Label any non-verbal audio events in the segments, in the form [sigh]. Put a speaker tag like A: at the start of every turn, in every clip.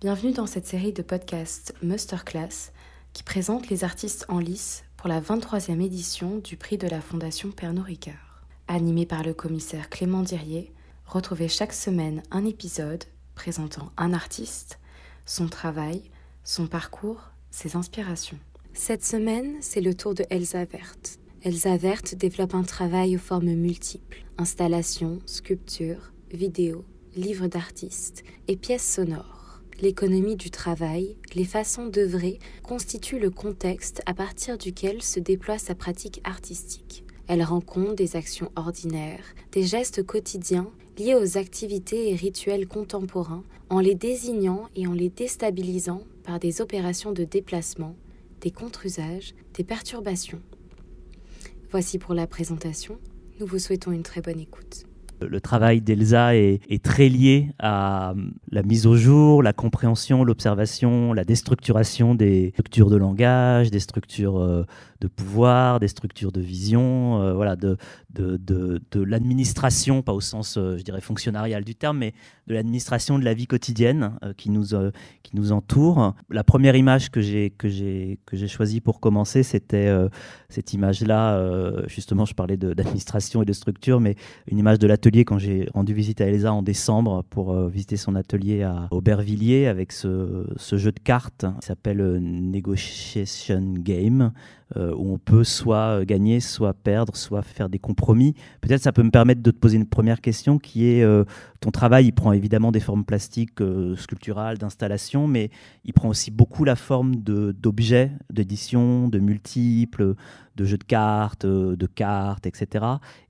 A: Bienvenue dans cette série de podcasts Masterclass qui présente les artistes en lice pour la 23e édition du prix de la Fondation Pernod Ricard. Animé par le commissaire Clément Dirier, retrouvez chaque semaine un épisode présentant un artiste, son travail, son parcours, ses inspirations. Cette semaine, c'est le tour de Elsa Verte. Elsa Verte développe un travail aux formes multiples installations, sculptures, vidéos, livres d'artistes et pièces sonores l'économie du travail, les façons d'œuvrer constituent le contexte à partir duquel se déploie sa pratique artistique. Elle rend compte des actions ordinaires, des gestes quotidiens liés aux activités et rituels contemporains en les désignant et en les déstabilisant par des opérations de déplacement, des contre-usages, des perturbations. Voici pour la présentation. Nous vous souhaitons une très bonne écoute.
B: Le travail d'Elsa est, très lié à euh, la mise au jour, la compréhension, l'observation, la déstructuration des structures de langage, des structures euh, de pouvoir, des structures de vision, euh, voilà, de, de, de, l'administration, pas au sens, euh, je dirais, fonctionnarial du terme, mais de l'administration de la vie quotidienne euh, qui, nous, qui nous entoure. La première image que j'ai, choisie pour commencer, c'était cette image-là, justement, je parlais d'administration et de structure, mais une image de l'atelier quand j'ai rendu visite à Elsa en décembre pour visiter son atelier à Aubervilliers avec ce, ce jeu de cartes qui s'appelle Negotiation Game. Euh, où on peut soit gagner, soit perdre, soit faire des compromis. Peut-être ça peut me permettre de te poser une première question qui est euh, ton travail, il prend évidemment des formes plastiques, euh, sculpturales, d'installation, mais il prend aussi beaucoup la forme d'objets, d'édition, de multiples, de jeux de cartes, de cartes, etc.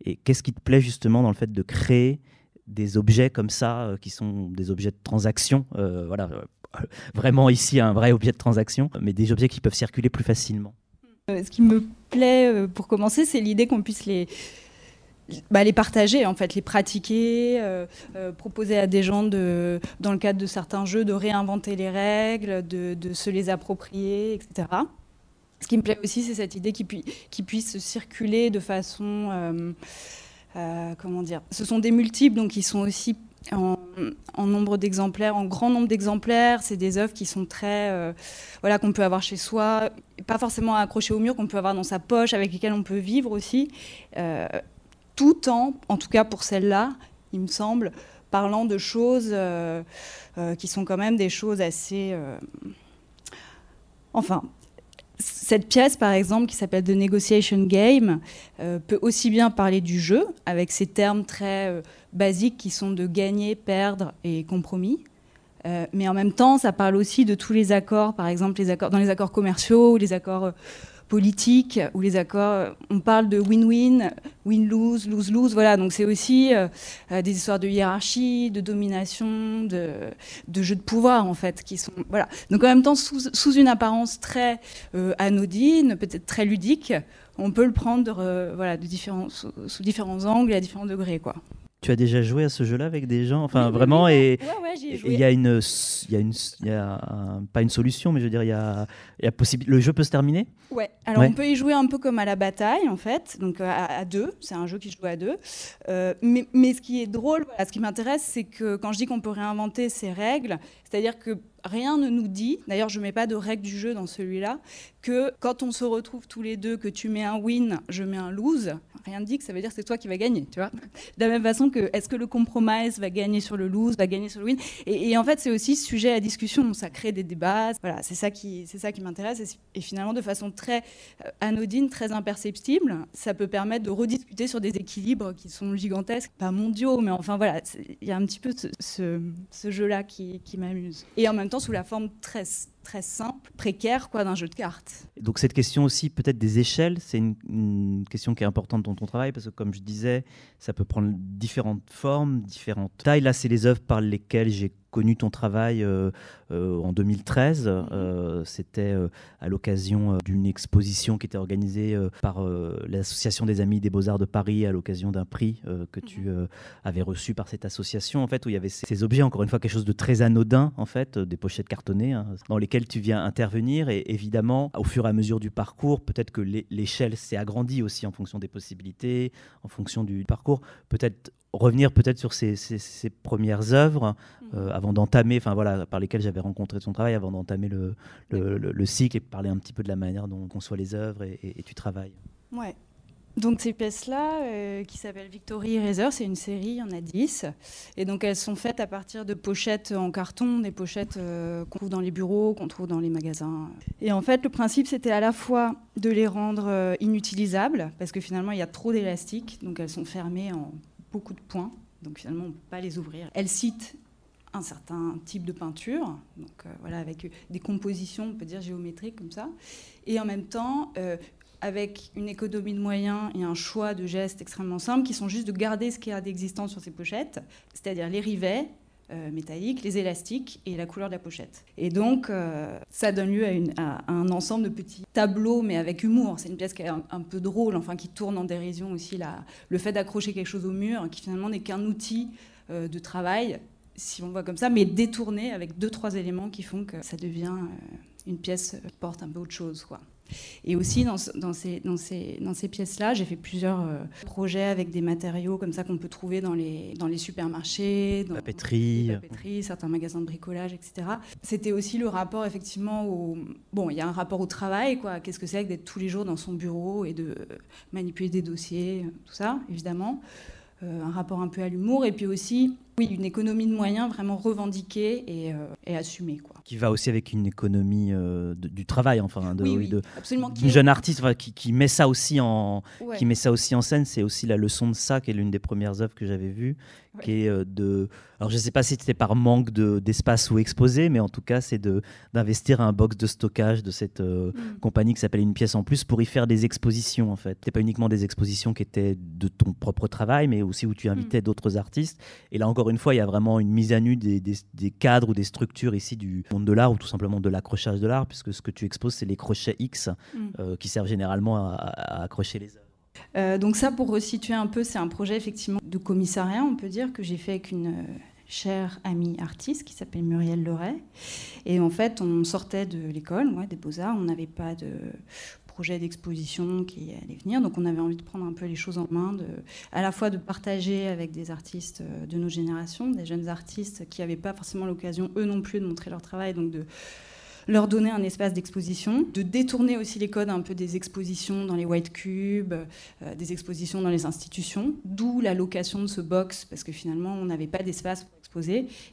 B: Et qu'est-ce qui te plaît justement dans le fait de créer des objets comme ça, qui sont des objets de transaction voilà, [laughs] vraiment ici un vrai objet de transaction, mais des objets qui peuvent circuler plus facilement?
C: Euh, ce qui me plaît, euh, pour commencer, c'est l'idée qu'on puisse les, bah, partager, en fait, les pratiquer, euh, proposer à des gens, de, dans le cadre de certains jeux, de réinventer les règles, de, se les approprier, etc. Ce qui me plaît aussi, c'est cette idée qu'ils qu puissent circuler de façon... comment dire Ce sont des multiples, donc ils sont aussi en, nombre d'exemplaires, en grand nombre d'exemplaires. C'est des œuvres qui sont très, euh, voilà, qu'on peut avoir chez soi, pas forcément accrochées au mur, qu'on peut avoir dans sa poche, avec lesquelles on peut vivre aussi, euh, tout en, en tout cas pour celle-là, il me semble, parlant de choses euh, qui sont quand même des choses assez, enfin, cette pièce, par exemple, qui s'appelle The Negotiation Game, euh, peut aussi bien parler du jeu, avec ces termes très euh, basiques qui sont de gagner, perdre et compromis. Euh, mais en même temps, ça parle aussi de tous les accords, par exemple les accords, dans les accords commerciaux ou les accords politique ou les accords, on parle de win-win, win-lose, lose-lose, voilà, donc c'est aussi euh, euh, des histoires de hiérarchie, de domination, de, de jeux de pouvoir en fait, qui sont, voilà. Donc en même temps, sous, une apparence très euh, anodine, peut-être très ludique, on peut le prendre voilà, de différents, sous, sous différents angles et à différents degrés, quoi.
B: Tu as déjà joué à ce jeu-là avec des gens, enfin vraiment, et il y a une, il y a une, y a pas une solution, mais je veux dire, il y a, y a le jeu peut se terminer?
C: Ouais. Alors on peut y jouer un peu comme à la bataille en fait, donc euh, à, deux. C'est un jeu qui se joue à deux. Euh, mais, mais, ce qui est drôle, voilà, ce qui m'intéresse, c'est que quand je dis qu'on peut réinventer ces règles, c'est-à-dire que rien ne nous dit, d'ailleurs je ne mets pas de règles du jeu dans celui-là, que quand on se retrouve tous les deux, que tu mets un win, je mets un lose, rien ne dit que ça veut dire que c'est toi qui vas gagner, tu vois. De la même façon que est-ce que le compromise va gagner sur le lose, va gagner sur le win? Et, en fait c'est aussi sujet à discussion, ça crée des débats, voilà, c'est ça qui, qui m'intéresse et, finalement de façon très euh, anodine, très imperceptible, ça peut permettre de rediscuter sur des équilibres qui sont gigantesques, pas mondiaux, mais enfin voilà, il y a un petit peu ce, ce, jeu-là qui, qui m'amuse. Et en même sous la forme très, très simple, précaire quoi, d'un jeu de cartes.
B: Donc cette question aussi peut-être des échelles, c'est une, question qui est importante dans ton travail parce que comme je disais, ça peut prendre différentes formes, différentes tailles. Là, c'est les œuvres par lesquelles j'ai connu ton travail euh, euh, en 2013. Mhm. Euh, c'était à l'occasion d'une exposition qui était organisée par l'Association des Amis des Beaux-Arts de Paris à l'occasion d'un prix que tu mhm. avais reçu par cette association, en fait, où il y avait ces, objets, encore une fois, quelque chose de très anodin, en fait, des pochettes cartonnées, hein, dans lesquelles tu viens intervenir. Et évidemment, au fur et à mesure du parcours, peut-être que l'échelle s'est agrandie aussi en fonction des possibilités, en fonction du parcours. Peut-être revenir peut-être sur ces, premières œuvres
C: Mhm.
B: euh, avant d'entamer, enfin voilà, par lesquelles j'avais rencontré ton travail, avant d'entamer le, le, le- le cycle et parler un petit peu de la manière dont conçoit les œuvres et, et- et tu travailles.
C: Ouais. Donc ces pièces-là, euh, qui s'appellent Victory Eraser, c'est une série, il y en a 10. Et donc elles sont faites à partir de pochettes en carton, des pochettes euh, qu'on trouve dans les bureaux, qu'on trouve dans les magasins. Et en fait, le principe, c'était à la fois de les rendre euh, inutilisables, parce que finalement, il y a trop d'élastique, donc elles sont fermées en beaucoup de points, donc finalement, on ne peut pas les ouvrir. Elles citent un certain type de peinture, donc voilà, avec des compositions, on peut dire géométriques comme ça, et en même temps, euh, avec une économie de moyens et un choix de gestes extrêmement simples qui sont juste de garder ce qu'il y a d'existant sur ces pochettes, c'est-à-dire les rivets euh, métalliques, les élastiques et la couleur de la pochette. Et donc, euh, ça donne lieu à, un ensemble de petits tableaux, mais avec humour. C'est une pièce qui est un, peu drôle, enfin qui tourne en dérision aussi le fait d'accrocher quelque chose au mur, qui finalement n'est qu'un outil euh, de travail, si on le voit comme ça, mais détourné avec deux, trois éléments qui font que ça devient une pièce qui porte un peu autre chose. Quoi. Et aussi, dans, ce- dans ces, dans ces, dans ces pièces-là, j'ai fait plusieurs euh, projets avec des matériaux comme ça qu'on peut trouver dans les, dans les supermarchés, dans
B: Papeterie.
C: les papeteries, certains magasins de bricolage, etc. C'était aussi le rapport, effectivement, au... Bon, il y a un rapport au travail, quoi. Qu'est-ce que c'est que d'être tous les jours dans son bureau et de manipuler des dossiers, tout ça, évidemment. Euh, un rapport un peu à l'humour. Et puis aussi, oui, une économie de moyens vraiment revendiquée et, euh, et assumée, quoi.
B: Qui va aussi avec une économie euh, de- du travail, enfin, de,
C: oui,
B: oui,
C: oui,
B: de,
C: absolument. Qui
B: jeune artiste enfin, qui, qui met ça aussi en,
C: ouais.
B: qui met ça aussi en scène. C'est aussi la leçon de ça, qui est l'une des premières œuvres que j'avais vues,
C: Ouais.
B: qui est euh, de. Alors je ne sais pas si c'était par manque de- d'espace où exposer, mais en tout cas c'est de d'investir un box de stockage de cette
C: Mm.
B: compagnie qui s'appelle Une pièce en plus pour y faire des expositions en fait. C'était pas uniquement des expositions qui étaient de ton propre travail, mais aussi où tu
C: Mm.
B: invitais d'autres artistes. Et là encore une fois, il y a vraiment une mise à nu des, des- des cadres ou des structures ici du monde de l'art ou tout simplement de l'accrochage de l'art, puisque ce que tu exposes c'est les crochets X
C: Mm.
B: euh, qui servent généralement à, accrocher les œuvres.
C: Euh, donc ça, pour resituer un peu, c'est un projet effectivement de commissariat, on peut dire, que j'ai fait avec une euh, chère amie artiste qui s'appelle Muriel Leray. Et en fait, on sortait de l'école, ouais, des beaux-arts, on n'avait pas de projet d'exposition qui allait venir, donc on avait envie de prendre un peu les choses en main, à la fois de partager avec des artistes euh, de nos générations, des jeunes artistes qui n'avaient pas forcément l'occasion, eux non plus, de montrer leur travail, donc de leur donner un espace d'exposition, de détourner aussi les codes un peu des expositions dans les white cubes, euh, des expositions dans les institutions, d'où la location de ce box, parce que finalement, on n'avait pas d'espace pour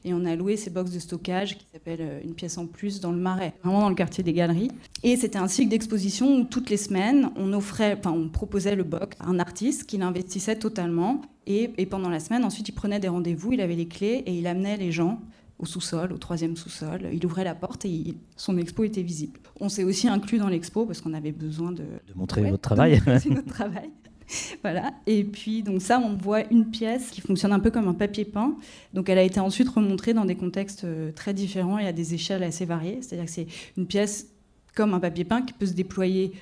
C: et on a loué ces box de stockage qui s'appelle euh, une pièce en plus dans le Marais, vraiment dans le quartier des Galeries. Et c'était un cycle d'exposition où toutes les semaines, on offrait, enfin, on proposait le box à un artiste qui l'investissait totalement, et, et pendant la semaine, ensuite, il prenait des rendez-vous, il avait les clés, et il amenait les gens au sous-sol, au troisième sous-sol. Il ouvrait la porte et il- son expo était visible. On s'est aussi inclus dans l'expo parce qu'on avait besoin de,
B: De montrer
C: Ouais,
B: votre travail.
C: de montrer [laughs] notre travail. [laughs] Voilà. Et puis, donc ça, on voit une pièce qui fonctionne un peu comme un papier peint. Donc, elle a été ensuite remontrée dans des contextes euh, très différents et à des échelles assez variées. C'est-à-dire que c'est une pièce comme un papier peint qui peut se déployer,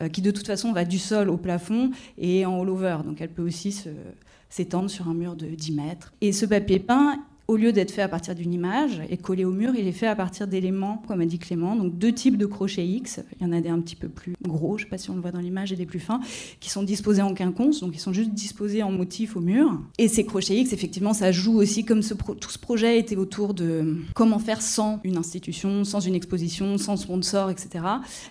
C: euh, qui de toute façon va du sol au plafond et en all-over. Donc, elle peut aussi se- s'étendre sur un mur de 10 mètres. Et ce papier peint, au lieu d'être fait à partir d'une image et collé au mur, il est fait à partir d'éléments, comme a dit Clément, donc deux types de crochets X. Il y en a des un petit peu plus gros, je ne sais pas si on le voit dans l'image, et des plus fins, qui sont disposés en quinconce, donc ils sont juste disposés en motif au mur. Et ces crochets X, effectivement, ça joue aussi, comme tout ce projet était autour de comment faire sans une institution, sans une exposition, sans sponsor, etc.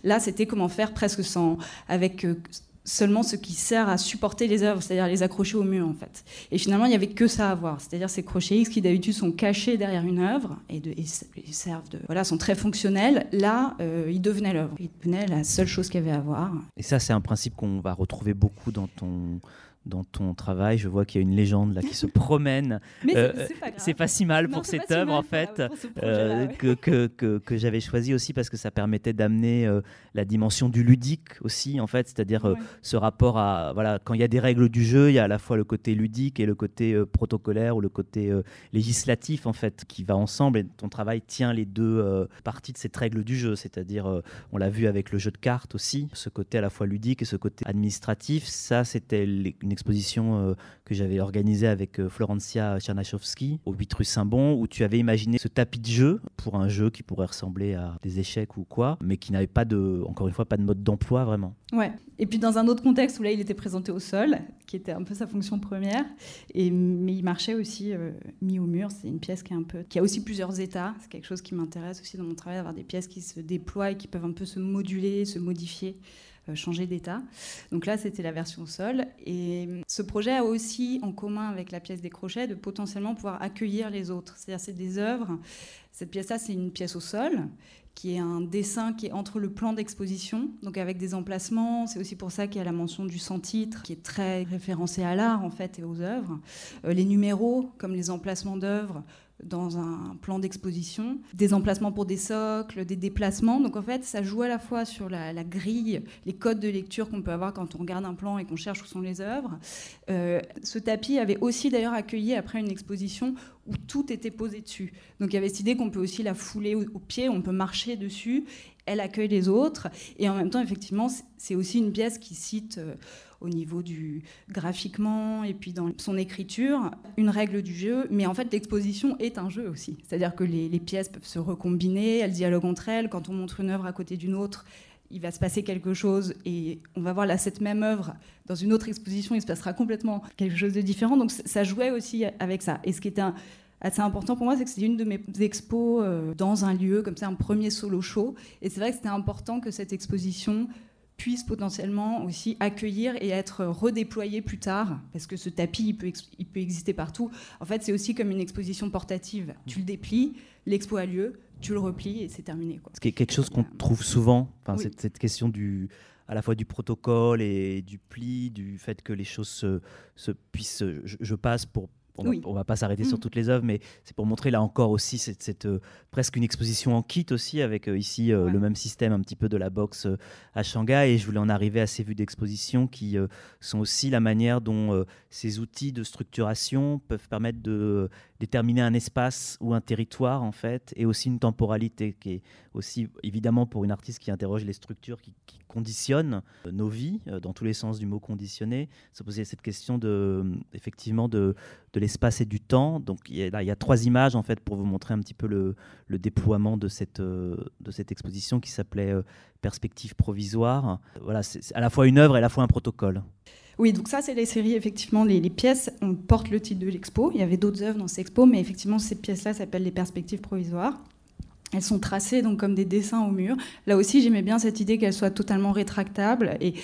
C: Là, c'était comment faire presque sans, avec euh, seulement ce qui sert à supporter les œuvres, c'est-à-dire les accrocher au mur en fait. Et finalement, il n'y avait que ça à voir, c'est-à-dire ces crochets X qui d'habitude sont cachés derrière une œuvre et, de, servent de, voilà, sont très fonctionnels. Là, euh, ils devenaient l'œuvre, ils devenaient la seule chose qu'il y avait à voir.
B: Et ça, c'est un principe qu'on va retrouver beaucoup dans ton, dans ton travail. Je vois qu'il y a une légende là qui se promène. [laughs]
C: Mais
B: Euh,
C: c'est- pas
B: si mal
C: Non,
B: pour cette
C: si
B: œuvre en fait. euh,
C: ouais.
B: que, que, que, que j'avais choisi aussi parce que ça permettait d'amener euh, la dimension du ludique aussi en fait, c'est-à-dire
C: Ouais.
B: ce rapport à voilà quand il y a des règles du jeu, il y a à la fois le côté ludique et le côté protocolaire ou le côté législatif en fait qui va ensemble et ton travail tient les deux parties de cette règle du jeu, c'est-à-dire on l'a vu avec le jeu de cartes aussi, ce côté à la fois ludique et ce côté administratif, ça c'était une exposition que j'avais organisée avec Florencia Czernachowski au 8 rue Saint-Bon, où tu avais imaginé ce tapis de jeu pour un jeu qui pourrait ressembler à des échecs ou quoi, mais qui n'avait pas de, encore une fois, pas de mode d'emploi vraiment.
C: Ouais. Et puis dans un autre contexte où là, il était présenté au sol, qui était un peu sa fonction première, et, mais il marchait aussi mis au mur. C'est une pièce qui, est un peu, qui a aussi plusieurs états. C'est quelque chose qui m'intéresse aussi dans mon travail, d'avoir des pièces qui se déploient et qui peuvent un peu se moduler, se modifier. Euh, changer d'état. Donc là, c'était la version sol. Et ce projet a aussi en commun avec la pièce des crochets de potentiellement pouvoir accueillir les autres. C'est-à-dire, c'est des œuvres. Cette pièce-là, c'est une pièce au sol qui est un dessin qui est entre le plan d'exposition, donc avec des emplacements. C'est aussi pour ça qu'il y a la mention du sans-titre, qui est très référencé à l'art en fait et aux œuvres. Euh, les numéros, comme les emplacements d'œuvres, dans un plan d'exposition, des emplacements pour des socles, des déplacements. Donc en fait, ça joue à la fois sur la, grille, les codes de lecture qu'on peut avoir quand on regarde un plan et qu'on cherche où sont les œuvres. Euh, ce tapis avait aussi d'ailleurs accueilli après une exposition où tout était posé dessus. Donc il y avait cette idée qu'on peut aussi la fouler au, pied, on peut marcher dessus, elle accueille les autres, et en même temps, effectivement, c'est aussi une pièce qui cite... Au niveau du graphiquement et puis dans son écriture, une règle du jeu. Mais en fait, l'exposition est un jeu aussi. C'est-à-dire que les, pièces peuvent se recombiner, elles dialoguent entre elles. Quand on montre une œuvre à côté d'une autre, il va se passer quelque chose et on va voir là cette même œuvre dans une autre exposition, il se passera complètement quelque chose de différent. Donc ça jouait aussi avec ça. Et ce qui était assez important pour moi, c'est que c'était une de mes expos euh, dans un lieu, comme ça, un premier solo show. Et c'est vrai que c'était important que cette exposition puisse potentiellement aussi accueillir et être redéployé plus tard, parce que ce tapis, il peut, il peut exister partout. En fait, c'est aussi comme une exposition portative. Tu le déplies, l'expo a lieu, tu le replies et c'est terminé. Quoi.
B: Ce quelque chose qu'on trouve souvent, enfin, cette, cette, question du, à la fois du protocole et du pli, du fait que les choses se, se puissent, je passe pour on ne va pas s'arrêter sur mm. toutes les œuvres, mais c'est pour montrer là encore aussi cette, euh, presque une exposition en kit aussi, avec euh, ici euh, le même système un petit peu de la boxe à Shanghai. Et je voulais en arriver à ces vues d'exposition qui sont aussi la manière dont ces outils de structuration peuvent permettre de déterminer un espace ou un territoire en fait, et aussi une temporalité qui est aussi évidemment pour une artiste qui interroge les structures qui, conditionnent nos vies dans tous les sens du mot conditionné, se poser cette question de effectivement de, de l'espace et du temps. Donc il y, a, il y, a, trois images en fait pour vous montrer un petit peu le, le déploiement de cette, de cette exposition qui s'appelait Perspective provisoire. Voilà, c'est à la fois une œuvre et à la fois un protocole.
C: Oui, donc ça, c'est les séries, effectivement, les, pièces, on porte le titre de l'expo. Il y avait d'autres œuvres dans cette expo, mais effectivement, ces pièces-là s'appellent les perspectives provisoires. Elles sont tracées donc comme des dessins au mur. Là aussi, j'aimais bien cette idée qu'elles soient totalement rétractables et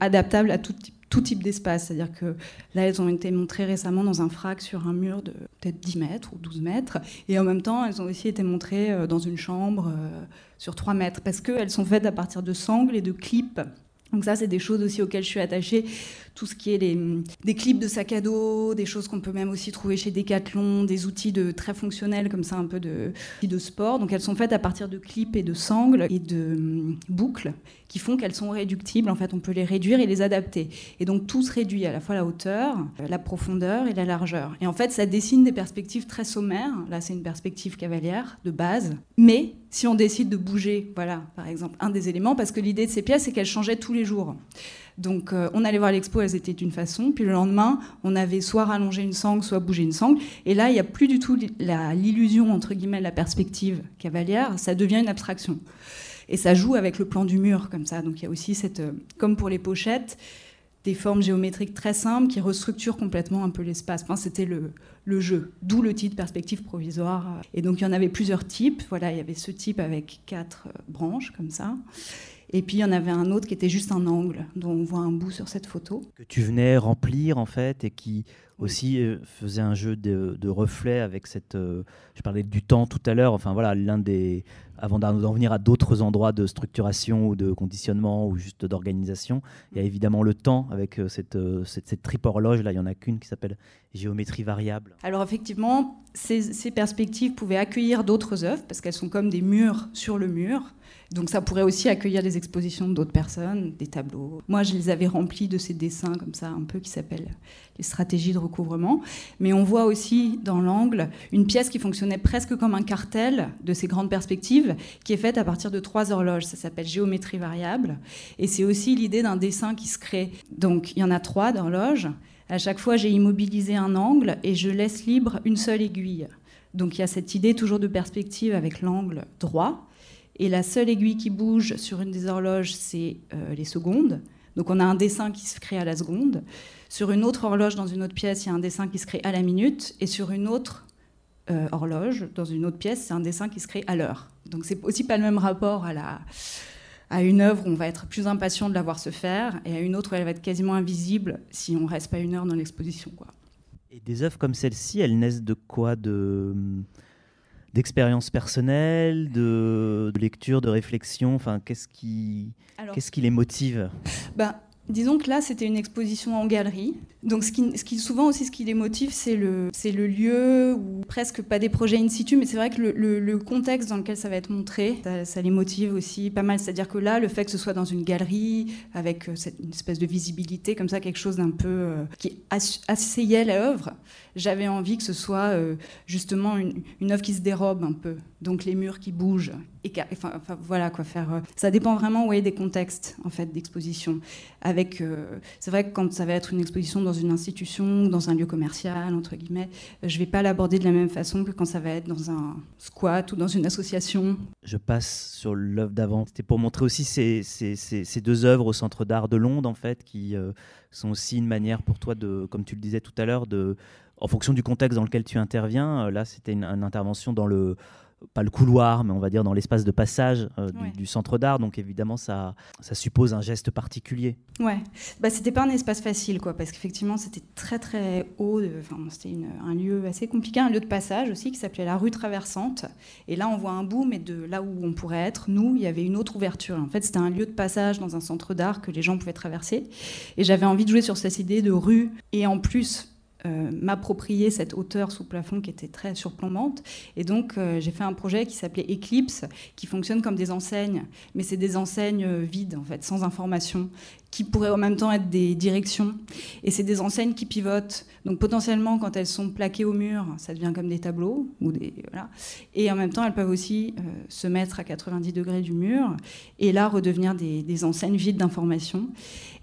C: adaptables à tout type tout type d'espace. C'est-à-dire que là, elles ont été montrées récemment dans un frac sur un mur de peut-être 10 mètres ou 12 mètres. Et en même temps, elles ont aussi été montrées euh, dans une chambre euh, sur 3 mètres parce qu'elles sont faites à partir de sangles et de clips donc ça, c'est des choses aussi auxquelles je suis attachée. Tout ce qui est des clips de sac à dos, des choses qu'on peut même aussi trouver chez Decathlon, des outils de, très fonctionnels comme ça, un peu de, de sport. Donc elles sont faites à partir de clips et de sangles et de hum, boucles qui font qu'elles sont réductibles. En fait, on peut les réduire et les adapter. Et donc tout se réduit à la fois la hauteur, la profondeur et la largeur. Et en fait, ça dessine des perspectives très sommaires. Là, c'est une perspective cavalière de base. Mais si on décide de bouger, voilà, par exemple, un des éléments, parce que l'idée de ces pièces, c'est qu'elles changeaient tous les jours. Donc euh, on allait voir l'expo, elles étaient d'une façon, puis le lendemain, on avait soit rallongé une sangle, soit bougé une sangle, et là, il n'y a plus du tout l'illusion, entre guillemets, la perspective cavalière, ça devient une abstraction. Et ça joue avec le plan du mur, comme ça. Donc il y a aussi cette, euh, comme pour les pochettes, des formes géométriques très simples qui restructurent complètement un peu l'espace. C'était le, le, jeu, d'où le titre perspective provisoire. Et donc il y en avait plusieurs types. Voilà, il y avait ce type avec quatre euh, branches comme ça. Et puis il y en avait un autre qui était juste un angle, dont on voit un bout sur cette photo.
B: Que tu venais remplir en fait et qui aussi euh, faisait un jeu de, reflets avec cette. Euh, je parlais du temps tout à l'heure. Enfin voilà, l'un des. Avant d'en venir à d'autres endroits de structuration ou de conditionnement ou juste d'organisation, il y a évidemment le temps avec euh, cette, cette, cette triple horloge. Là, il y en a qu'une qui s'appelle géométrie variable.
C: Alors effectivement, ces, ces perspectives pouvaient accueillir d'autres œuvres parce qu'elles sont comme des murs sur le mur. Donc ça pourrait aussi accueillir des expositions d'autres personnes, des tableaux. Moi, je les avais remplis de ces dessins comme ça, un peu qui s'appellent les stratégies de recouvrement. Mais on voit aussi dans l'angle une pièce qui fonctionnait presque comme un cartel de ces grandes perspectives, qui est faite à partir de trois horloges. Ça s'appelle géométrie variable. Et c'est aussi l'idée d'un dessin qui se crée. Donc il y en a trois d'horloges. À chaque fois, j'ai immobilisé un angle et je laisse libre une seule aiguille. Donc il y a cette idée toujours de perspective avec l'angle droit. Et la seule aiguille qui bouge sur une des horloges, c'est euh, les secondes. Donc on a un dessin qui se crée à la seconde. Sur une autre horloge dans une autre pièce, il y a un dessin qui se crée à la minute. Et sur une autre euh, horloge dans une autre pièce, c'est un dessin qui se crée à l'heure. Donc c'est aussi pas le même rapport à, la, à une œuvre où on va être plus impatient de la voir se faire et à une autre où elle va être quasiment invisible si on reste pas une heure dans l'exposition.
B: Et des œuvres comme celle-ci, elles naissent de quoi? De d'expérience personnelle, de, lecture, de réflexion? Enfin, qu'est-ce qui, qu'est-ce qui les motive?
C: ben, Disons que là, c'était une exposition en galerie. Donc, ce qui, souvent aussi, ce qui les motive, c'est le, lieu, ou presque pas des projets in situ, mais c'est vrai que le, contexte dans lequel ça va être montré, ça, les motive aussi pas mal. C'est-à-dire que là, le fait que ce soit dans une galerie, avec euh, une espèce de visibilité, comme ça, quelque chose d'un peu euh, qui asseyait l'œuvre, j'avais envie que ce soit euh, justement une, œuvre qui se dérobe un peu. Donc, les murs qui bougent. Et enfin, voilà quoi faire. ça dépend vraiment ouais, des contextes en fait d'exposition. C'est vrai que quand ça va être une exposition dans une institution dans un lieu commercial, entre guillemets, je ne vais pas l'aborder de la même façon que quand ça va être dans un squat ou dans une association.
B: Je passe sur l'œuvre d'avant. C'était pour montrer aussi ces, deux œuvres au Centre d'art de Londres, en fait, qui euh, sont aussi une manière pour toi comme tu le disais tout à l'heure, en fonction du contexte dans lequel tu interviens. Euh, là, c'était une intervention dans le pas le couloir, mais on va dire dans l'espace de passage euh, du, centre d'art. Donc évidemment, ça, ça suppose un geste particulier.
C: Ouais, bah, c'était pas un espace facile, quoi, parce qu'effectivement, c'était très très haut. Enfin, c'était un lieu assez compliqué, un lieu de passage aussi qui s'appelait la rue traversante. Et là, on voit un bout, mais de là où on pourrait être, nous, il y avait une autre ouverture. En fait, c'était un lieu de passage dans un centre d'art que les gens pouvaient traverser. Et j'avais envie de jouer sur cette idée de rue et en plus euh, m'approprier cette hauteur sous plafond qui était très surplombante. Et donc, euh, j'ai fait un projet qui s'appelait Eclipse, qui fonctionne comme des enseignes, mais c'est des enseignes euh, vides, en fait, sans information, qui pourraient en même temps être des directions. Et c'est des enseignes qui pivotent. Donc, potentiellement, quand elles sont plaquées au mur, ça devient comme des tableaux. Ou des, voilà. Et en même temps, elles peuvent aussi se mettre à 90 degrés du mur, et là, redevenir des, des enseignes vides d'informations.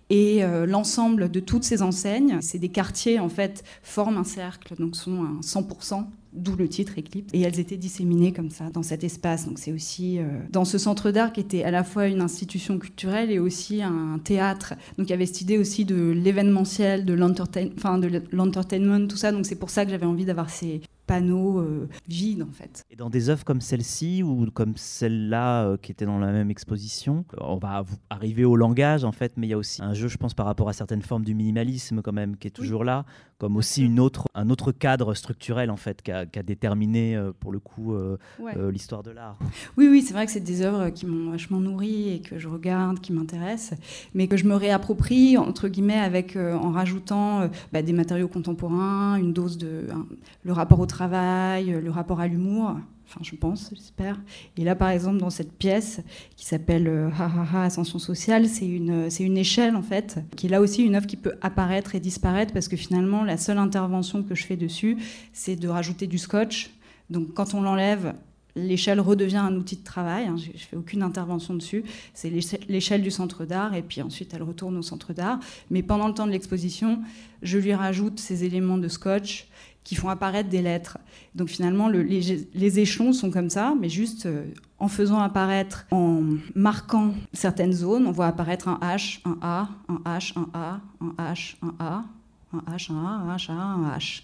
C: Et euh, l'ensemble de toutes ces enseignes, c'est des quartiers en fait, forment un cercle, donc sont à 100%, d'où le titre Eclipse. Et elles étaient disséminées comme ça dans cet espace. Donc c'est aussi euh, dans ce centre d'art qui était à la fois une institution culturelle et aussi un théâtre. Donc il y avait cette idée aussi de l'événementiel, de l'entertainment, tout ça. Donc c'est pour ça que j'avais envie d'avoir ces, panneaux euh, vides en fait.
B: Et dans des œuvres comme celle-ci ou comme celle-là euh, qui était dans la même exposition, euh, on va arriver au langage en fait, mais il y a aussi un jeu, je pense, par rapport à certaines formes du minimalisme quand même qui est toujours là, comme aussi une autre, un autre cadre structurel en fait qui a, déterminé pour le coup l'histoire de l'art.
C: Oui, oui, c'est vrai que c'est des œuvres qui m'ont vachement nourri et que je regarde, qui m'intéressent, mais que je me réapproprie entre guillemets avec en rajoutant bah, des matériaux contemporains, une dose de le rapport au le rapport à l'humour, enfin je pense, j'espère. Et là par exemple dans cette pièce qui s'appelle euh, Ha Ha Ha Ascension sociale, c'est une, c'est une échelle en fait, qui est là aussi une œuvre qui peut apparaître et disparaître parce que finalement la seule intervention que je fais dessus, c'est de rajouter du scotch. Donc quand on l'enlève, l'échelle redevient un outil de travail. Hein, je ne fais aucune intervention dessus. C'est l'échelle du centre d'art et puis ensuite elle retourne au centre d'art. Mais pendant le temps de l'exposition, je lui rajoute ces éléments de scotch qui font apparaître des lettres. Donc finalement, les, échelons sont comme ça, mais juste euh, en faisant apparaître, en marquant certaines zones, on voit apparaître un H, un A, un H, un A, un H, un A, un H, un A, un H, un A, un H.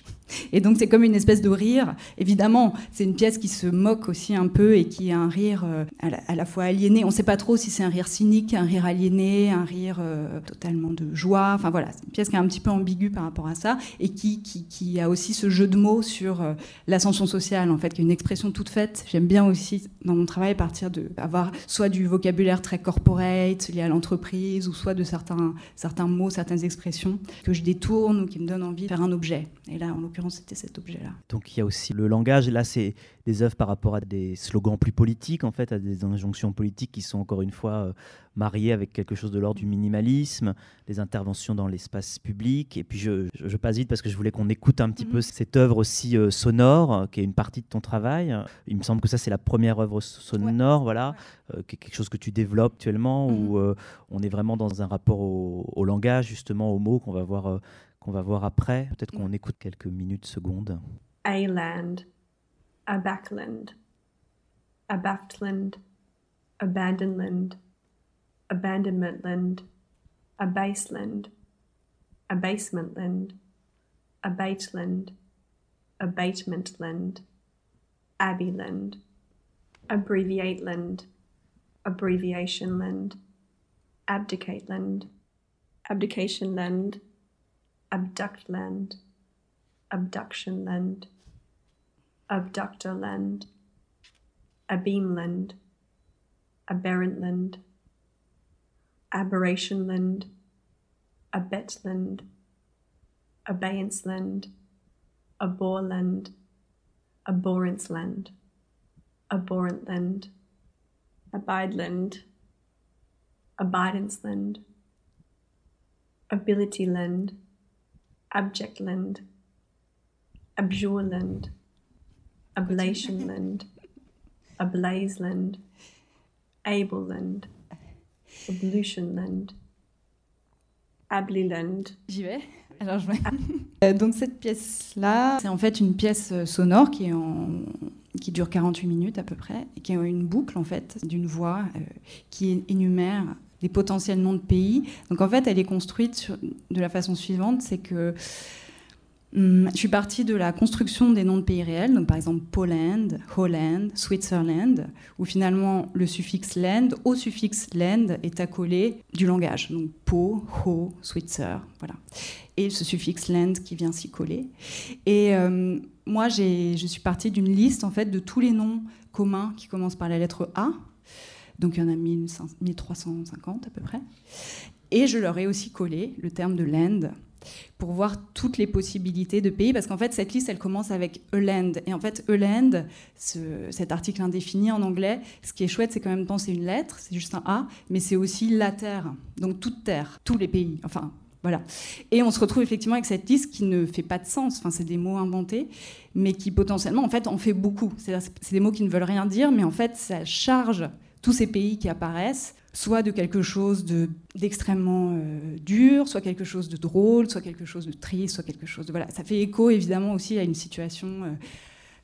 C: Et donc c'est comme une espèce de rire. Évidemment, c'est une pièce qui se moque aussi un peu et qui est un rire euh, à la, fois aliéné. On ne sait pas trop si c'est un rire cynique, un rire aliéné, un rire euh, totalement de joie. Enfin voilà, c'est une pièce qui est un petit peu ambiguë par rapport à ça et qui, a aussi ce jeu de mots sur euh, l'ascension sociale, en fait, qui est une expression toute faite. J'aime bien aussi dans mon travail partir de avoir soit du vocabulaire très corporate lié à l'entreprise ou soit de certains, mots, certaines expressions que je détourne ou qui me donne envie de faire un objet. Et là, en l'occurrence, c'était cet objet-là.
B: Donc il y a aussi le langage. Là, c'est des œuvres par rapport à des slogans plus politiques, en fait, à des injonctions politiques qui sont encore une fois euh, mariées avec quelque chose de l'ordre du minimalisme, des interventions dans l'espace public. Et puis je, je, passe vite parce que je voulais qu'on écoute un petit peu mhm. cette œuvre aussi euh, sonore, qui est une partie de ton travail. Il me semble que ça, c'est la première œuvre sonore, voilà, quelque chose que tu développes actuellement, où mhm. on est vraiment dans un rapport au, au langage, justement, aux mots qu'on va voir qu'on va voir après. Peut-être qu'on écoute quelques minutes, secondes.
D: A land, a backland, a baftland, abandoned land, abandonment land, a baseland, a basement land, abateland, abatement land, abbey land, abbreviate land, abduct land, abduction land, abductor land, abeam land, aberrant land, aberration land, abet land, abeyance land, abhor land, abhorrence land, abhorrent land, abide land, abidance land, ability land, abject land, abjure land, ablation land, ablaze land, able land, ablution land, ably land.
C: J'y vais. Alors je vais. Euh, donc cette pièce-là, c'est en fait une pièce euh, sonore qui est en qui dure 48 minutes à peu près, et qui a une boucle en fait d'une voix euh, qui énumère des potentiels noms de pays. Donc en fait, elle est construite de la façon suivante, c'est que hum, je suis partie de la construction des noms de pays réels, donc par exemple Poland, Holland, Switzerland, où finalement le suffixe land au suffixe land est accolé du langage, donc Po, Ho, Switzer, voilà. Et ce suffixe land qui vient s'y coller. Et euh, moi, je suis partie d'une liste en fait de tous les noms communs qui commencent par la lettre A, donc il y en a 1350 à peu près. Et je leur ai aussi collé le terme de land pour voir toutes les possibilités de pays, parce qu'en fait, cette liste, elle commence avec a land. Et en fait, a land, cet article indéfini en anglais, ce qui est chouette, c'est quand même c'est une lettre, c'est juste un A, mais c'est aussi la terre. Donc toute terre, tous les pays. Enfin, voilà. Et on se retrouve effectivement avec cette liste qui ne fait pas de sens. Enfin, c'est des mots inventés, mais qui potentiellement, en fait, en fait beaucoup. C'est des mots qui ne veulent rien dire, mais en fait, ça charge tous ces pays qui apparaissent, soit de quelque chose d'extrêmement euh, dur, soit quelque chose de drôle, soit quelque chose de triste, soit quelque chose de... Voilà, ça fait écho évidemment aussi à une situation, euh,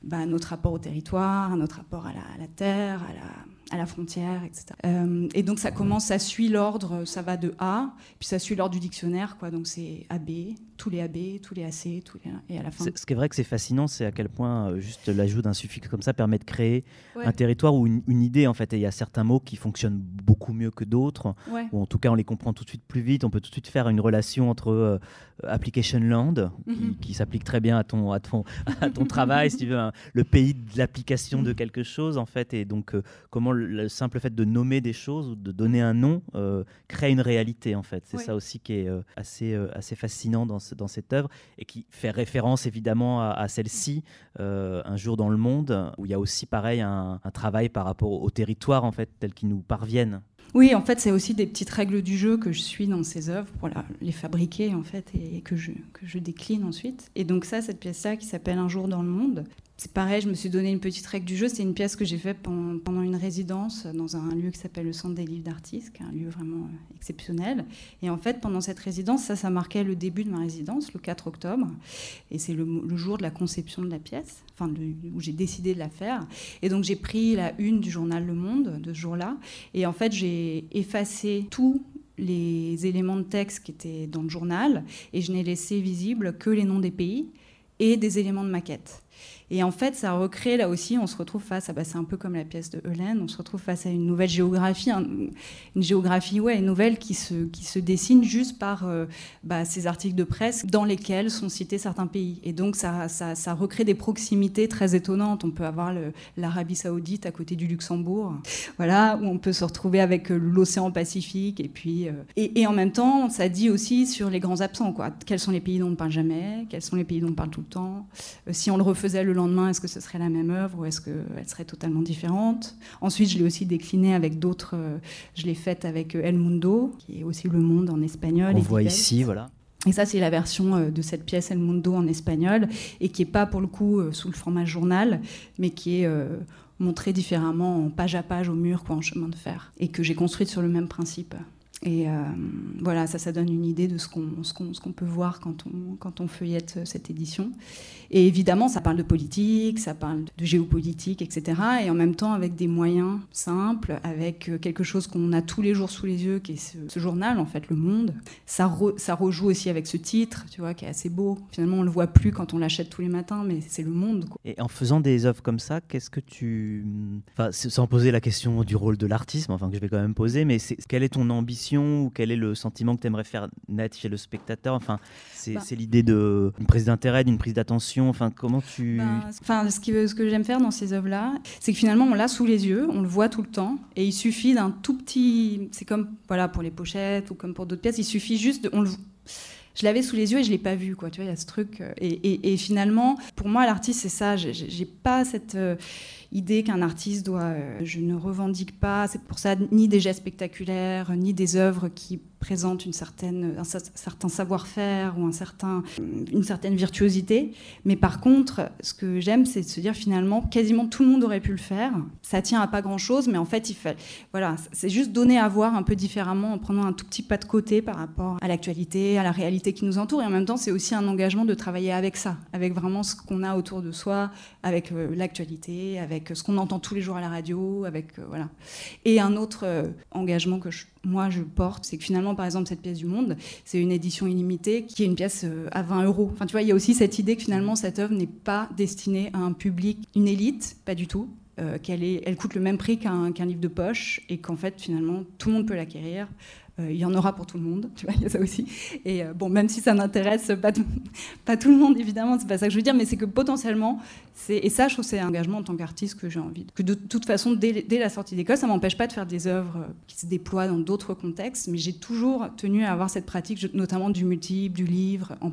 C: bah, notre rapport au territoire, à notre rapport à la, à la terre, à la, à la frontière, etc. Euh, et donc ça commence, ça suit l'ordre, ça va de A, puis ça suit l'ordre du dictionnaire, quoi. Donc c'est AB, tous les AB, tous les AC, tous les et à la fin.
B: Ce qui est vrai que c'est fascinant, c'est à quel point euh, juste l'ajout d'un suffixe comme ça permet de créer un territoire ou une, idée en fait. Et il y a certains mots qui fonctionnent beaucoup mieux que d'autres, ou en tout cas on les comprend tout de suite plus vite. On peut tout de suite faire une relation entre euh, application land mhm. qui, s'applique très bien à ton à ton [laughs] à ton travail, si tu veux, le pays de l'application de quelque chose en fait, et donc comment le simple fait de nommer des choses ou de donner un nom euh, crée une réalité en fait. C'est ça aussi qui est euh, assez, euh, assez fascinant dans, dans cette œuvre et qui fait référence évidemment à, celle-ci, Un jour dans le monde, où il y a aussi pareil un, travail par rapport au territoire en fait tel qu'ils nous parviennent.
C: Oui, en fait, c'est aussi des petites règles du jeu que je suis dans ces œuvres pour les fabriquer en fait et que je, que je décline ensuite. Et donc ça, cette pièce-là qui s'appelle Un jour dans le monde, c'est pareil, je me suis donné une petite règle du jeu. C'est une pièce que j'ai faite pendant une résidence dans un lieu qui s'appelle le Centre des livres d'artistes, qui est un lieu vraiment euh, exceptionnel. Et en fait, pendant cette résidence, ça, ça marquait le début de ma résidence, le 4 octobre. Et c'est le, jour de la conception de la pièce, enfin, où j'ai décidé de la faire. Et donc, j'ai pris la une du journal Le Monde de ce jour-là. Et en fait, j'ai effacé tous les éléments de texte qui étaient dans le journal et je n'ai laissé visible que les noms des pays et des éléments de maquette. Et en fait, ça recrée là aussi, on se retrouve face à, bah, c'est un peu comme la pièce de Hélène, on se retrouve face à une nouvelle géographie, une géographie ouais, nouvelle qui se, qui se dessine juste par euh, bah, ces articles de presse dans lesquels sont cités certains pays. Et donc ça, ça, recrée des proximités très étonnantes. On peut avoir l'Arabie saoudite à côté du Luxembourg, voilà, où on peut se retrouver avec euh, l'océan Pacifique. Et, puis, euh, et, en même temps, ça dit aussi sur les grands absents. Quoi. Quels sont les pays dont on ne parle jamais? Quels sont les pays dont on parle tout le temps? Si on le le lendemain, est-ce que ce serait la même œuvre ou est-ce qu'elle serait totalement différente? Ensuite, je l'ai aussi décliné avec d'autres. Euh, je l'ai faite avec euh, El Mundo, qui est aussi Le Monde en espagnol.
B: On voit ici, voilà.
C: Et ça, c'est la version euh, de cette pièce El Mundo en espagnol, et qui n'est pas pour le coup sous le format journal, mais qui est montrée différemment en page à page au mur, quoi, en chemin de fer, et que j'ai construite sur le même principe. Et euh, voilà, ça, ça donne une idée de ce qu'on qu'on peut voir quand on, quand on feuillette cette édition. Et évidemment, ça parle de politique, ça parle de géopolitique, etc. Et en même temps, avec des moyens simples, avec euh, quelque chose qu'on a tous les jours sous les yeux, qui est ce, journal, en fait, Le Monde. Ça, ça rejoue aussi avec ce titre, tu vois, qui est assez beau. Finalement, on le voit plus quand on l'achète tous les matins, mais c'est Le Monde.
B: Et en faisant des œuvres comme ça, qu'est-ce que tu... Enfin, sans poser la question du rôle de l'artiste, enfin, que je vais quand même poser, mais quelle est ton ambition ou quel est le sentiment que tu aimerais faire naître chez le spectateur? Enfin, c'est bah. l'idée d'une prise d'intérêt, d'une prise d'attention. Enfin, comment tu.
C: Bah, enfin, ce, ce que j'aime faire dans ces œuvres-là, c'est que finalement, on l'a sous les yeux, on le voit tout le temps, et il suffit d'un tout petit. C'est comme voilà pour les pochettes ou comme pour d'autres pièces, il suffit juste de. On le je l'avais sous les yeux et je l'ai pas vu quoi tu vois il y a ce truc euh, et, et, finalement pour moi l'artiste c'est ça j'ai pas cette euh, idée qu'un artiste doit. Euh, je ne revendique pas, c'est pour ça, ni des gestes spectaculaires, ni des œuvres qui présente une certaine, un certain savoir-faire ou un certain, une certaine virtuosité. Mais par contre, ce que j'aime, c'est de se dire finalement, quasiment tout le monde aurait pu le faire. Ça tient à pas grand-chose, mais en fait, il fait, voilà, c'est juste donner à voir un peu différemment en prenant un tout petit pas de côté par rapport à l'actualité, à la réalité qui nous entoure. Et en même temps, c'est aussi un engagement de travailler avec ça, avec vraiment ce qu'on a autour de soi, avec euh, l'actualité, avec ce qu'on entend tous les jours à la radio, avec euh, voilà. Et un autre euh, engagement que je moi je porte, c'est que finalement, par exemple, cette pièce du Monde, c'est une édition illimitée qui est une pièce euh, à 20 euros. Enfin, tu vois, il y a aussi cette idée que finalement, cette œuvre n'est pas destinée à un public, une élite, pas du tout. Euh, qu'elle elle coûte le même prix qu'un livre de poche et qu'en fait finalement tout le monde peut l'acquérir il y en aura pour tout le monde, tu vois, il y a ça aussi. Et euh, bon, même si ça n'intéresse pas, tout le monde, [laughs] évidemment, c'est pas ça que je veux dire, mais c'est que potentiellement, et ça, je trouve c'est un engagement en tant qu'artiste que j'ai envie. Que de toute façon, dès, la sortie d'école, ça m'empêche pas de faire des œuvres qui se déploient dans d'autres contextes, mais j'ai toujours tenu à avoir cette pratique, notamment du multiple, du livre, en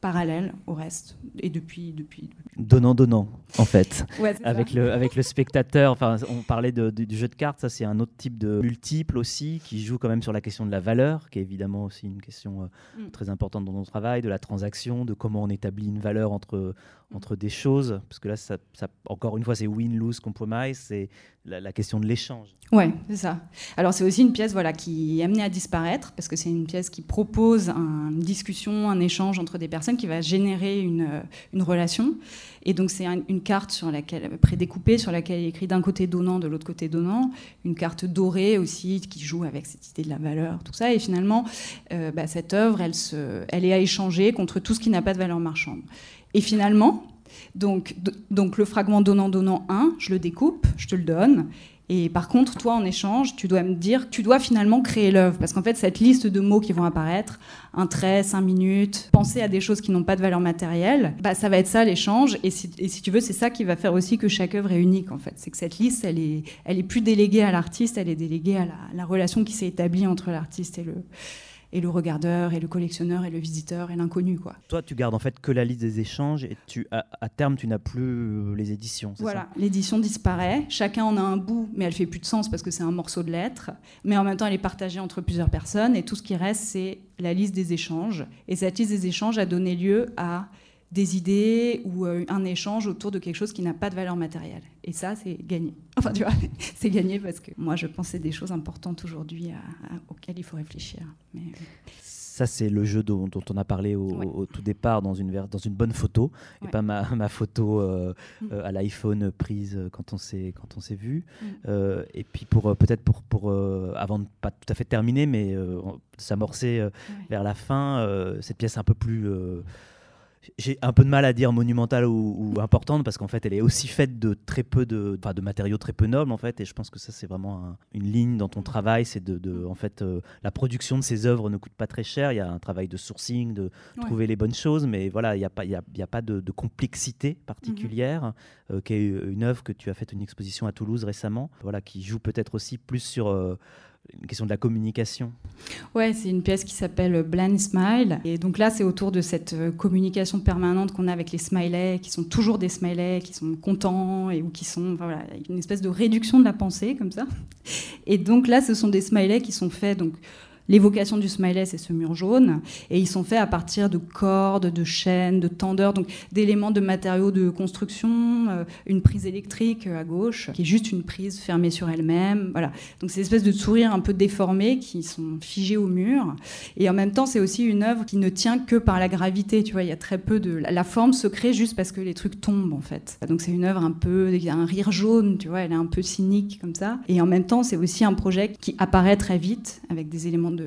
C: parallèle au reste. Et depuis depuis,
B: donnant donnant en fait. Avec le avec le spectateur enfin on parlait de, du jeu de cartes ça c'est un autre type de multiple aussi qui joue quand même sur la question de la valeur qui est évidemment aussi une question euh, mm. très importante dans notre travail de la transaction de comment on établit une valeur entre entre des choses. Parce que là ça, encore une fois c'est win lose compromise c'est la, question de l'échange.
C: Ouais c'est ça. Alors c'est aussi une pièce voilà qui est amenée à disparaître parce que c'est une pièce qui propose une discussion un échange entre des personnes qui va générer une, euh, une relation. Et donc c'est une carte sur laquelle prédécoupée sur laquelle il est écrit d'un côté donnant, de l'autre côté donnant, une carte dorée aussi qui joue avec cette idée de la valeur, tout ça. Et finalement, euh, bah, cette œuvre, elle, se, elle est à échanger contre tout ce qui n'a pas de valeur marchande. Et finalement, donc, donc le fragment donnant-donnant 1, je le découpe, je te le donne. Et par contre, toi, en échange, tu dois me dire, tu dois finalement créer l'œuvre. Parce qu'en fait, cette liste de mots qui vont apparaître, un trait, cinq minutes, penser à des choses qui n'ont pas de valeur matérielle, bah, ça va être ça l'échange. Et si, tu veux, c'est ça qui va faire aussi que chaque œuvre est unique, en fait. C'est que cette liste, elle est, elle est plus déléguée à l'artiste, elle est déléguée à la relation qui s'est établie entre l'artiste et le, et le regardeur et le collectionneur et le visiteur et l'inconnu quoi.
B: Toi tu gardes en fait que la liste des échanges et tu à, terme tu n'as plus euh, les éditions.
C: Voilà, l'édition disparaît, chacun en a un bout mais elle fait plus de sens parce que c'est un morceau de lettre, mais en même temps elle est partagée entre plusieurs personnes et tout ce qui reste c'est la liste des échanges et cette liste des échanges a donné lieu à des idées ou euh, un échange autour de quelque chose qui n'a pas de valeur matérielle. Et ça, c'est gagné. [laughs] Enfin, tu vois, [laughs] c'est gagné parce que moi, je pensais des choses importantes aujourd'hui auxquelles il faut réfléchir. Mais...
B: Ça, c'est le jeu dont, on a parlé au, tout départ dans une, dans une bonne photo, et pas ma, ma photo euh, mm. euh, à l'iPhone prise quand on s'est quand on s'est vu. Mm. et puis pour peut-être pour, pour avant de pas tout à fait terminer, mais s'amorcer vers la fin, cette pièce un peu plus j'ai un peu de mal à dire monumentale ou, importante parce qu'en fait elle est aussi faite de très peu de, de matériaux très peu nobles en fait et je pense que ça c'est vraiment une ligne dans ton travail c'est de, en fait euh, la production de ces œuvres ne coûte pas très cher. Il y a un travail de sourcing de trouver les bonnes choses mais voilà il n'y a pas il y a, y a, pas de, complexité particulière euh, qui est une œuvre que tu as fait une exposition à Toulouse récemment voilà qui joue peut-être aussi plus sur euh, une question de la communication.
C: Ouais, c'est une pièce qui s'appelle Blind Smile. Et donc là, c'est autour de cette euh, communication permanente qu'on a avec les smileys, qui sont toujours des smileys, qui sont contents et ou qui sont. voilà, une espèce de réduction de la pensée, comme ça. Et donc là, ce sont des smileys qui sont faits. Donc, L'évocation du smiley, c'est ce mur jaune, et ils sont faits à partir de cordes, de chaînes, de tendeurs, donc d'éléments de matériaux de construction, euh, une prise électrique à gauche, qui est juste une prise fermée sur elle-même. Voilà. Donc c'est espèce de sourire un peu déformés qui sont figés au mur. Et en même temps, c'est aussi une œuvre qui ne tient que par la gravité. Tu vois, il y a très peu de. La forme se crée juste parce que les trucs tombent, en fait. Donc c'est une œuvre un peu. Il y a un rire jaune, tu vois, elle est un peu cynique comme ça. Et en même temps, c'est aussi un projet qui apparaît très vite avec des éléments de,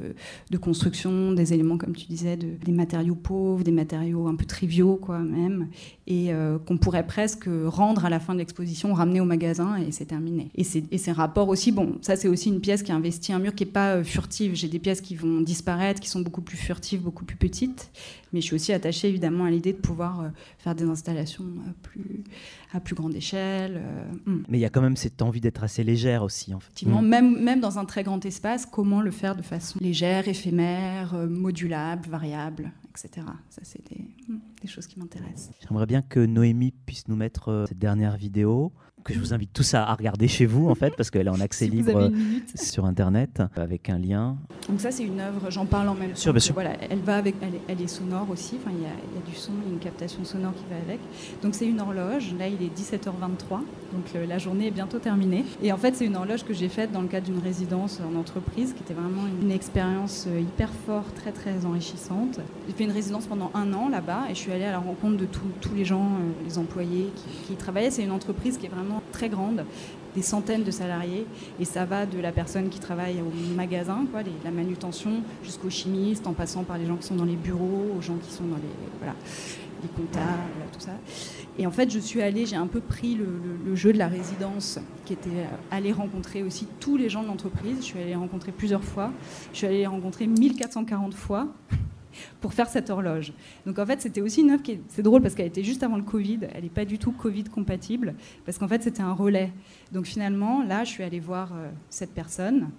C: construction, des éléments, comme tu disais, de, des matériaux pauvres, des matériaux un peu triviaux, quoi, même, et euh, qu'on pourrait presque rendre à la fin de l'exposition, ramener au magasin, et c'est terminé. Et, et ces rapports aussi, bon, ça c'est aussi une pièce qui investit un mur qui n'est pas euh, furtive. J'ai des pièces qui vont disparaître, qui sont beaucoup plus furtives, beaucoup plus petites, mais je suis aussi attachée évidemment à l'idée de pouvoir euh, faire des installations plus, à plus grande échelle.
B: Hmm. Mais il y a quand même cette envie d'être assez légère aussi, en fait.
C: Effectivement, même, même dans un très grand espace, comment le faire de façon légère, éphémère, modulable, variable, etc. Ça, c'est des, hmm, des, choses qui m'intéressent.
B: J'aimerais bien que Noémie puisse nous mettre euh, cette dernière vidéo que je vous invite tous à, regarder chez vous en fait parce qu'elle est en accès [laughs] libre sur internet avec un lien.
C: Donc ça c'est une œuvre, j'en parle en même temps. Voilà, elle va avec, elle, est sonore aussi. Enfin il y, a, du son, une captation sonore qui va avec. Donc c'est une horloge. Là il est 17h23, donc la journée est bientôt terminée. Et en fait c'est une horloge que j'ai faite dans le cadre d'une résidence en entreprise qui était vraiment une expérience euh, hyper forte, très très enrichissante. J'ai fait une résidence pendant un an là-bas et je suis allée à la rencontre de tous les gens, euh, les employés qui, y travaillaient. C'est une entreprise qui est vraiment très grande, des centaines de salariés, et ça va de la personne qui travaille au magasin, la manutention, jusqu'aux chimistes, en passant par les gens qui sont dans les bureaux, aux gens qui sont dans les comptables, tout ça. Et en fait, je suis allée, j'ai un peu pris le, le, jeu de la résidence, qui était euh, aller rencontrer aussi tous les gens de l'entreprise. Je suis allée les rencontrer plusieurs fois. Je suis allée les rencontrer 1440 fois pour faire cette horloge. Donc en fait, c'était aussi une œuvre qui c'est drôle parce qu'elle était juste avant le Covid, elle n'est pas du tout Covid compatible parce qu'en fait, c'était un relais. Donc finalement, là, je suis allée voir euh, cette personne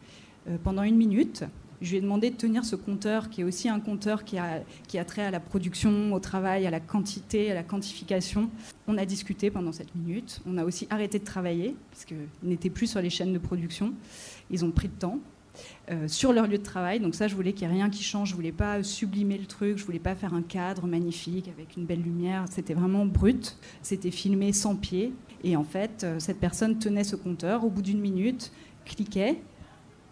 C: euh, pendant une minute. Je lui ai demandé de tenir ce compteur qui est aussi un compteur qui a, qui a trait à la production, au travail, à la quantité, à la quantification. On a discuté pendant cette minute. On a aussi arrêté de travailler parce qu'ils n'étaient plus sur les chaînes de production. Ils ont pris de temps. Euh, sur leur lieu de travail. Donc ça, je voulais qu'il n'y ait rien qui change. Je voulais pas sublimer le truc. Je voulais pas faire un cadre magnifique avec une belle lumière. C'était vraiment brut. C'était filmé sans pied. Et en fait, euh, cette personne tenait ce compteur. Au bout d'une minute, cliquait.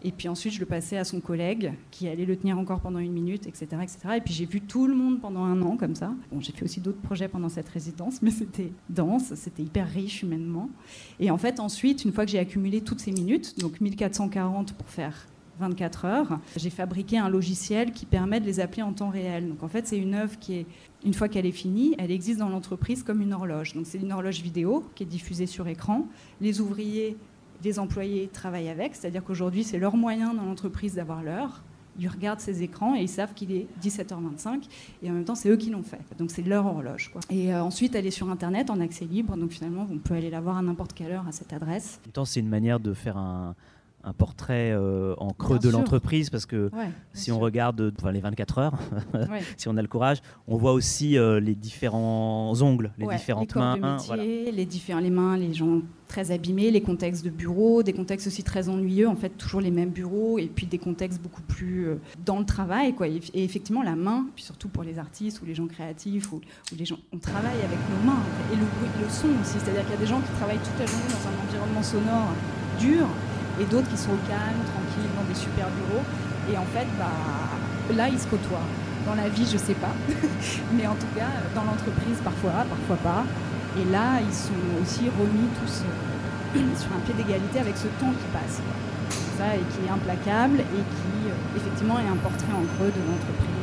C: Et puis ensuite, je le passais à son collègue qui allait le tenir encore pendant une minute, etc. etc. Et puis j'ai vu tout le monde pendant un an comme ça. Bon, j'ai fait aussi d'autres projets pendant cette résidence, mais c'était dense, c'était hyper riche humainement. Et en fait, ensuite, une fois que j'ai accumulé toutes ces minutes, donc 1440 pour faire 24 heures. J'ai fabriqué un logiciel qui permet de les appeler en temps réel. Donc en fait, c'est une œuvre qui est, une fois qu'elle est finie, elle existe dans l'entreprise comme une horloge. Donc c'est une horloge vidéo qui est diffusée sur écran. Les ouvriers, les employés travaillent avec, c'est-à-dire qu'aujourd'hui, c'est leur moyen dans l'entreprise d'avoir l'heure. Ils regardent ces écrans et ils savent qu'il est 17h25 et en même temps c'est eux qui l'ont fait. Donc c'est leur horloge. Et euh, ensuite elle est sur internet en accès libre donc finalement on peut aller la voir à n'importe quelle heure à cette adresse.
B: En même temps c'est une manière de faire un, un portrait euh, en creux de l'entreprise parce que si on regarde enfin, les 24 heures, [laughs] si on a le courage, on voit aussi euh, les différents ongles, les différentes
C: les
B: mains.
C: les, différents, les mains, les gens très abîmés, les contextes de bureaux, des contextes aussi très ennuyeux, en fait toujours les mêmes bureaux et puis des contextes beaucoup plus euh, dans le travail. Quoi. Et, effectivement la main, puis surtout pour les artistes ou les gens créatifs ou, les gens, on travaille avec nos mains et le bruit, le son aussi, c'est-à-dire qu'il y a des gens qui travaillent toute la journée dans un environnement sonore dur et d'autres qui sont calmes, tranquilles, dans des super bureaux. Et en fait, bah, là, ils se côtoient. Dans la vie, je sais pas. [laughs] Mais en tout cas, dans l'entreprise, parfois, parfois pas. Et là, ils sont aussi remis tous euh, [clears throat] sur un pied d'égalité avec ce temps qui passe. Ça, et qui est implacable et qui, euh, effectivement, est un portrait en creux de l'entreprise.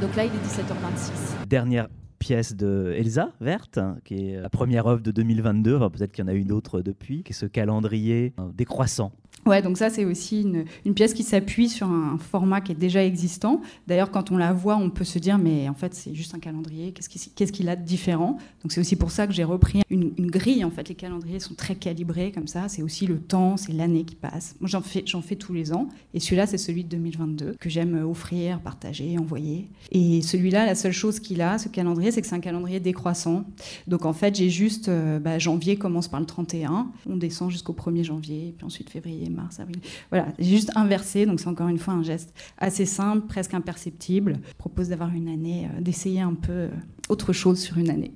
C: Donc là, il est 17h26.
B: Dernière pièce de Elsa Verte, qui est la première œuvre de 2022. Peut-être qu'il y en a une autre depuis, qui est ce calendrier euh, décroissant
C: Ouais, donc ça c'est aussi une, pièce qui s'appuie sur un format qui est déjà existant. D'ailleurs, quand on la voit, on peut se dire mais en fait c'est juste un calendrier. Qu'est-ce qu'il qu qu a de différent? Donc c'est aussi pour ça que j'ai repris une, grille. En fait, les calendriers sont très calibrés comme ça. C'est aussi le temps, c'est l'année qui passe. Moi j'en fais j'en fais tous les ans. Et celui-là c'est celui de 2022 que j'aime offrir, partager, envoyer. Et celui-là, la seule chose qu'il a, ce calendrier, c'est que c'est un calendrier décroissant. Donc en fait j'ai juste euh, bah, janvier commence par le 31, on descend jusqu'au 1er janvier, puis ensuite février mars, avril. Voilà, j'ai juste inversé, donc c'est encore une fois un geste assez simple, presque imperceptible. Je propose d'avoir une année, euh, d'essayer un peu euh, autre chose sur une année.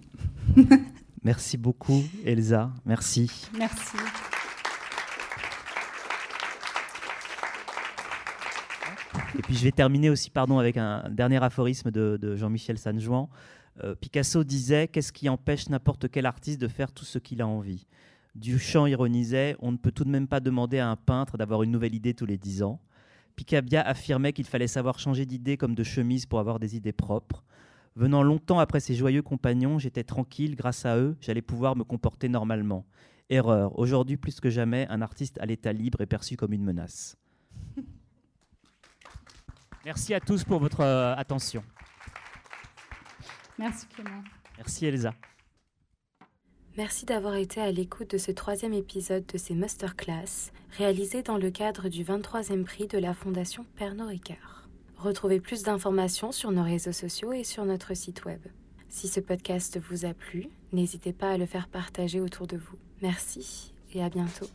C: [laughs]
B: Merci beaucoup, Elsa. Merci.
C: Merci.
B: Et puis je vais terminer aussi, pardon, avec un dernier aphorisme de, de Jean-Michel Sanjouan. Euh, Picasso disait Qu'est-ce qui empêche n'importe quel artiste de faire tout ce qu'il a envie? Duchamp ironisait On ne peut tout de même pas demander à un peintre d'avoir une nouvelle idée tous les dix ans. Picabia affirmait qu'il fallait savoir changer d'idée comme de chemise pour avoir des idées propres. Venant longtemps après ses joyeux compagnons, j'étais tranquille, grâce à eux, j'allais pouvoir me comporter normalement. Erreur. Aujourd'hui, plus que jamais, un artiste à l'état libre est perçu comme une menace. [laughs] Merci à tous pour votre euh, attention.
C: Merci Clément.
B: Merci Elsa.
A: Merci d'avoir été à l'écoute de ce troisième épisode de ces masterclass réalisés dans le cadre du 23e prix de la Fondation Pernod Ricard. Retrouvez plus d'informations sur nos réseaux sociaux et sur notre site web. Si ce podcast vous a plu, n'hésitez pas à le faire partager autour de vous. Merci et à bientôt.